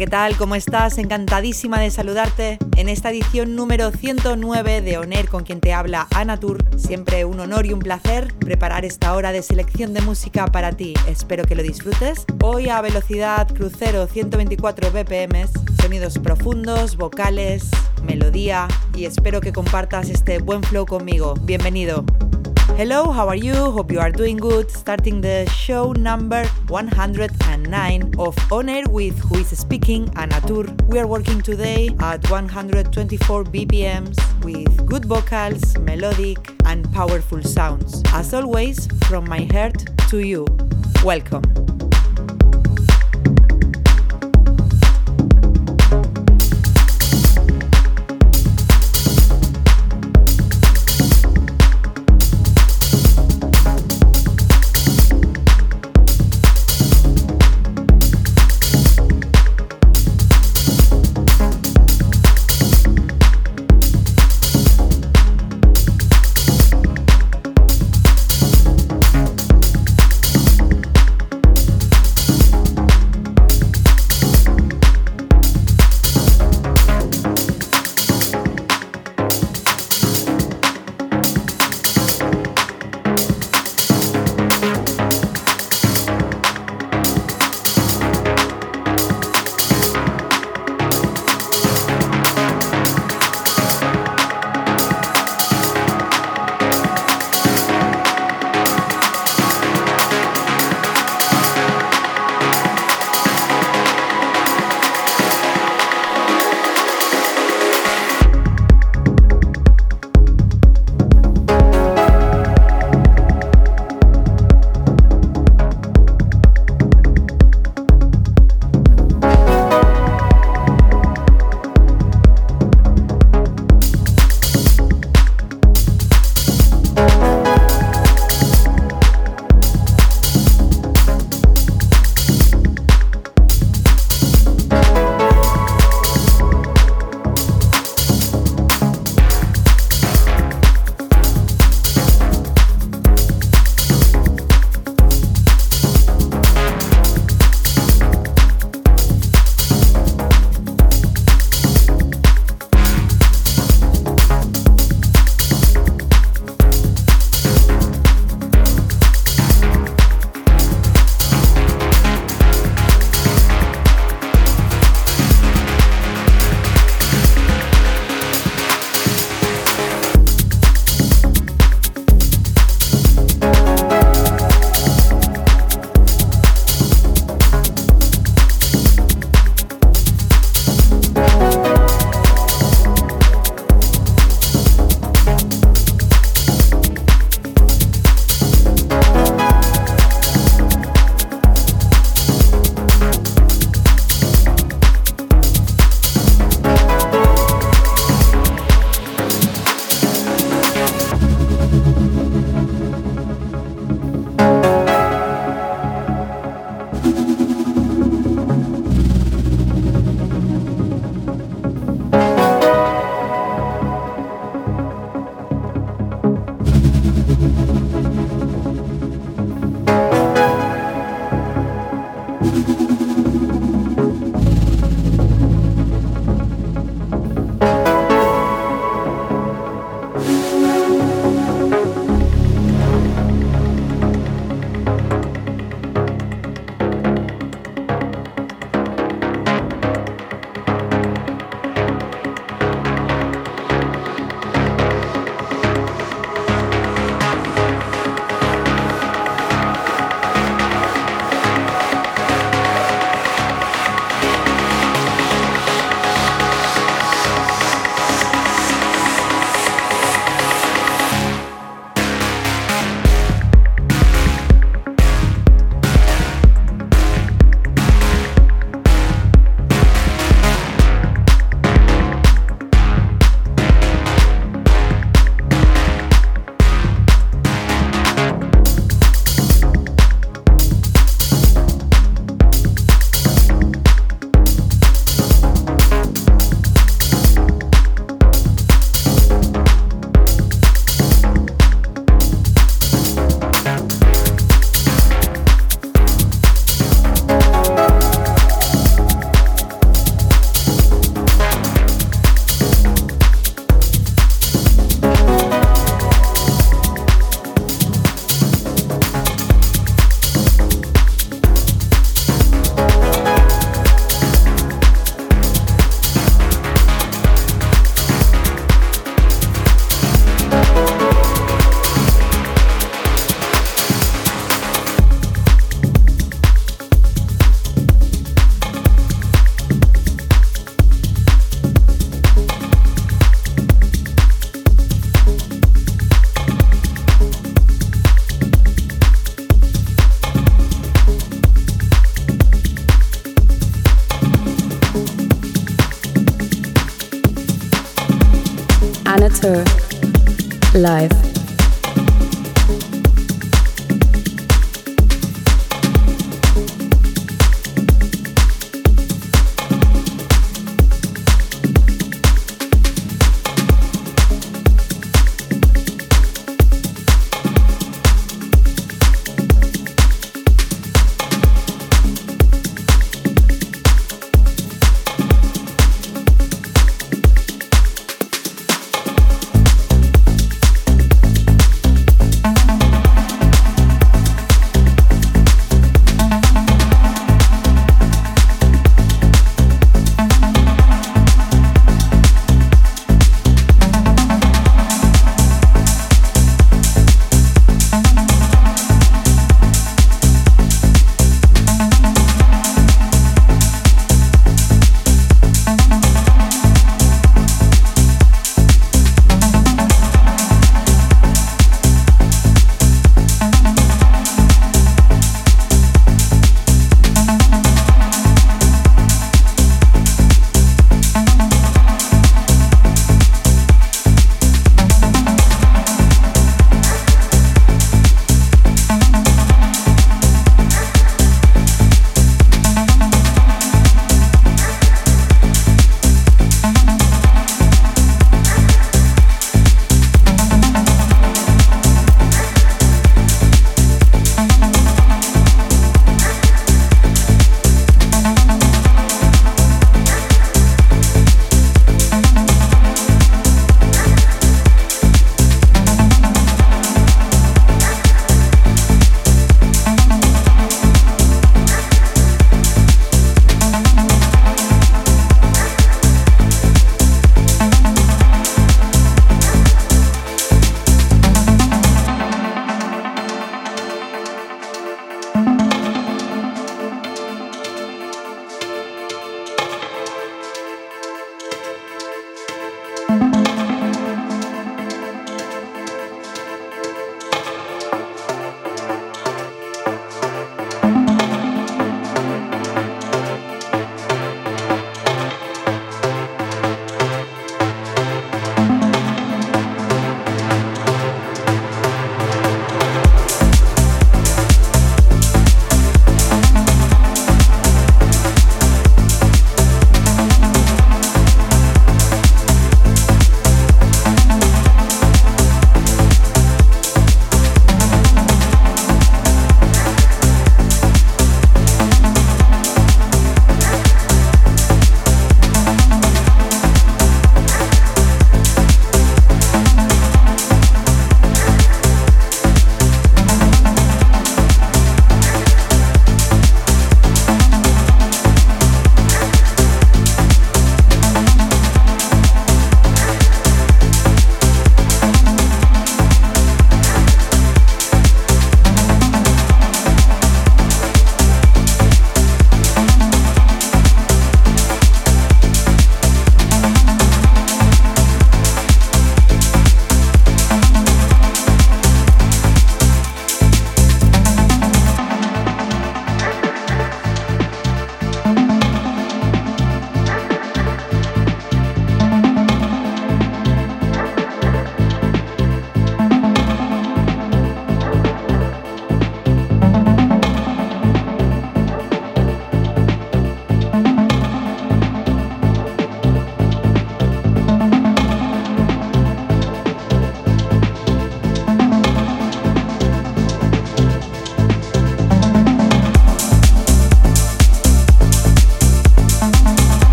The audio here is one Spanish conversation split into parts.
¿Qué tal? ¿Cómo estás? Encantadísima de saludarte en esta edición número 109 de ONER con quien te habla Anatur. Siempre un honor y un placer preparar esta hora de selección de música para ti. Espero que lo disfrutes. Hoy a velocidad crucero 124 BPM, sonidos profundos, vocales, melodía y espero que compartas este buen flow conmigo. Bienvenido. Hello, how are you? Hope you are doing good. Starting the show number 109 of On Air with Who is Speaking, Anatur. We are working today at 124 BPMs with good vocals, melodic, and powerful sounds. As always, from my heart to you. Welcome.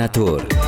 Manator.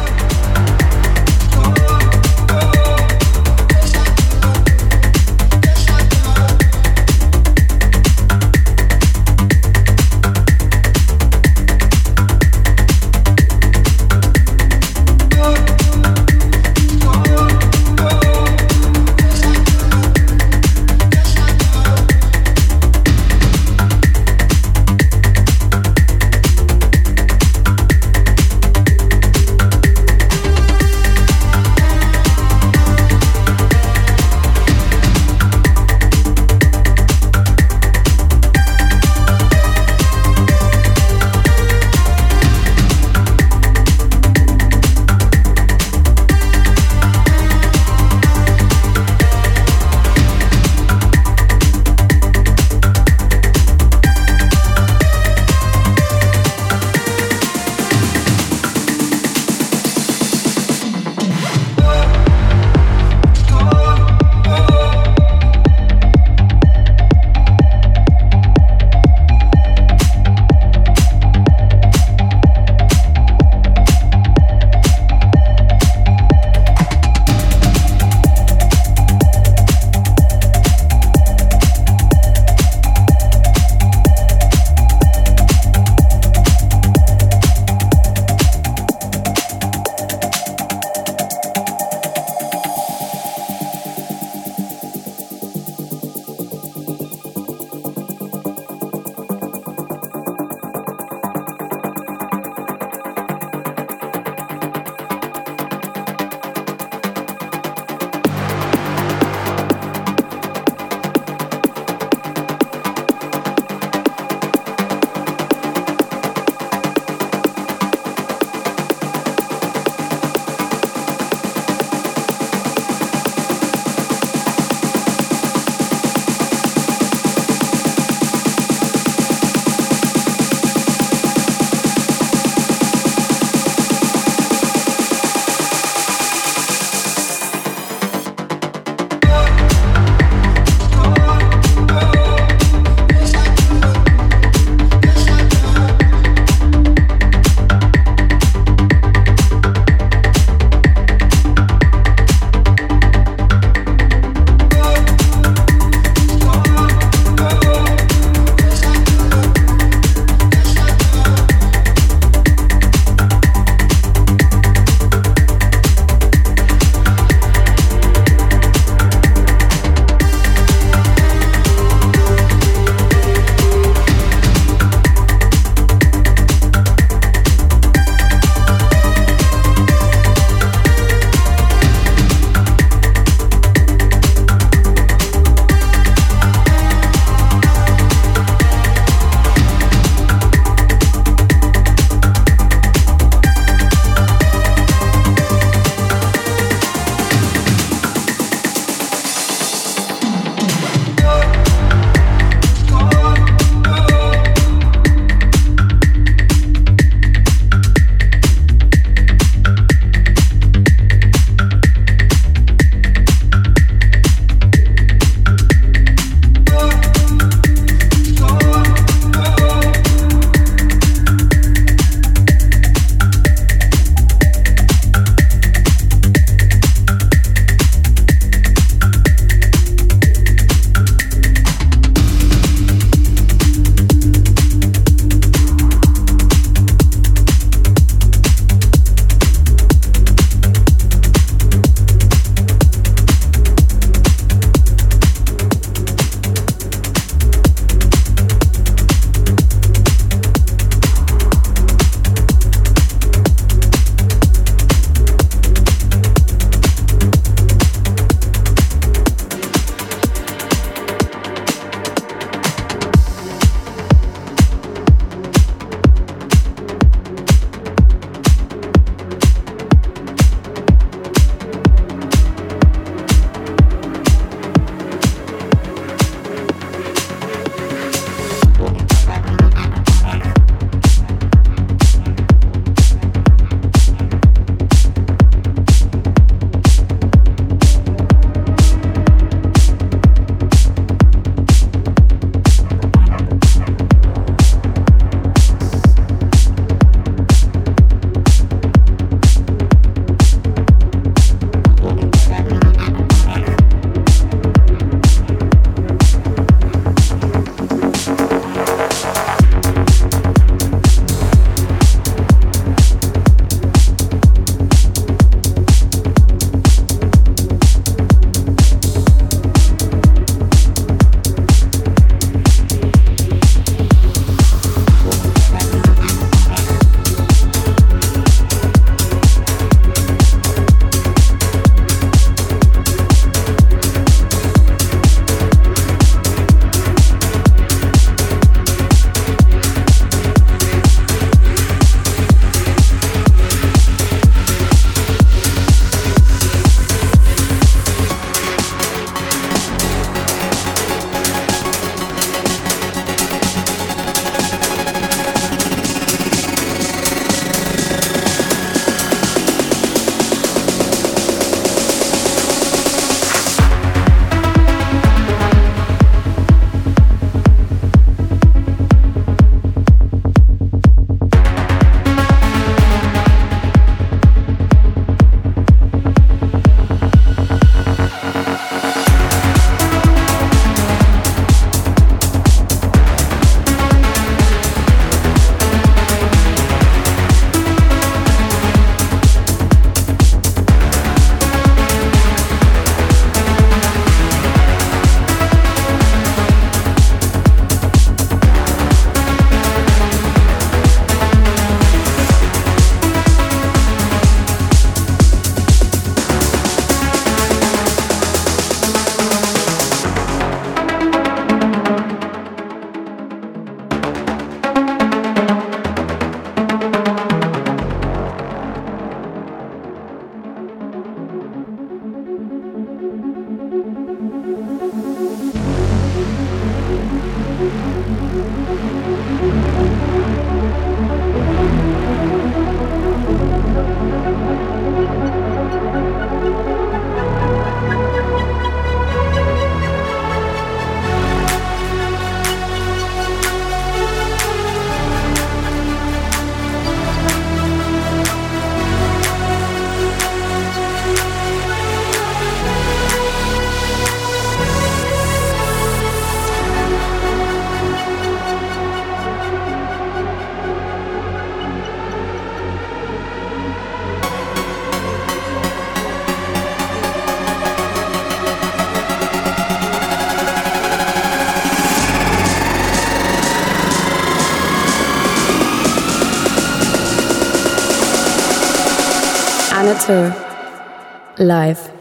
Live.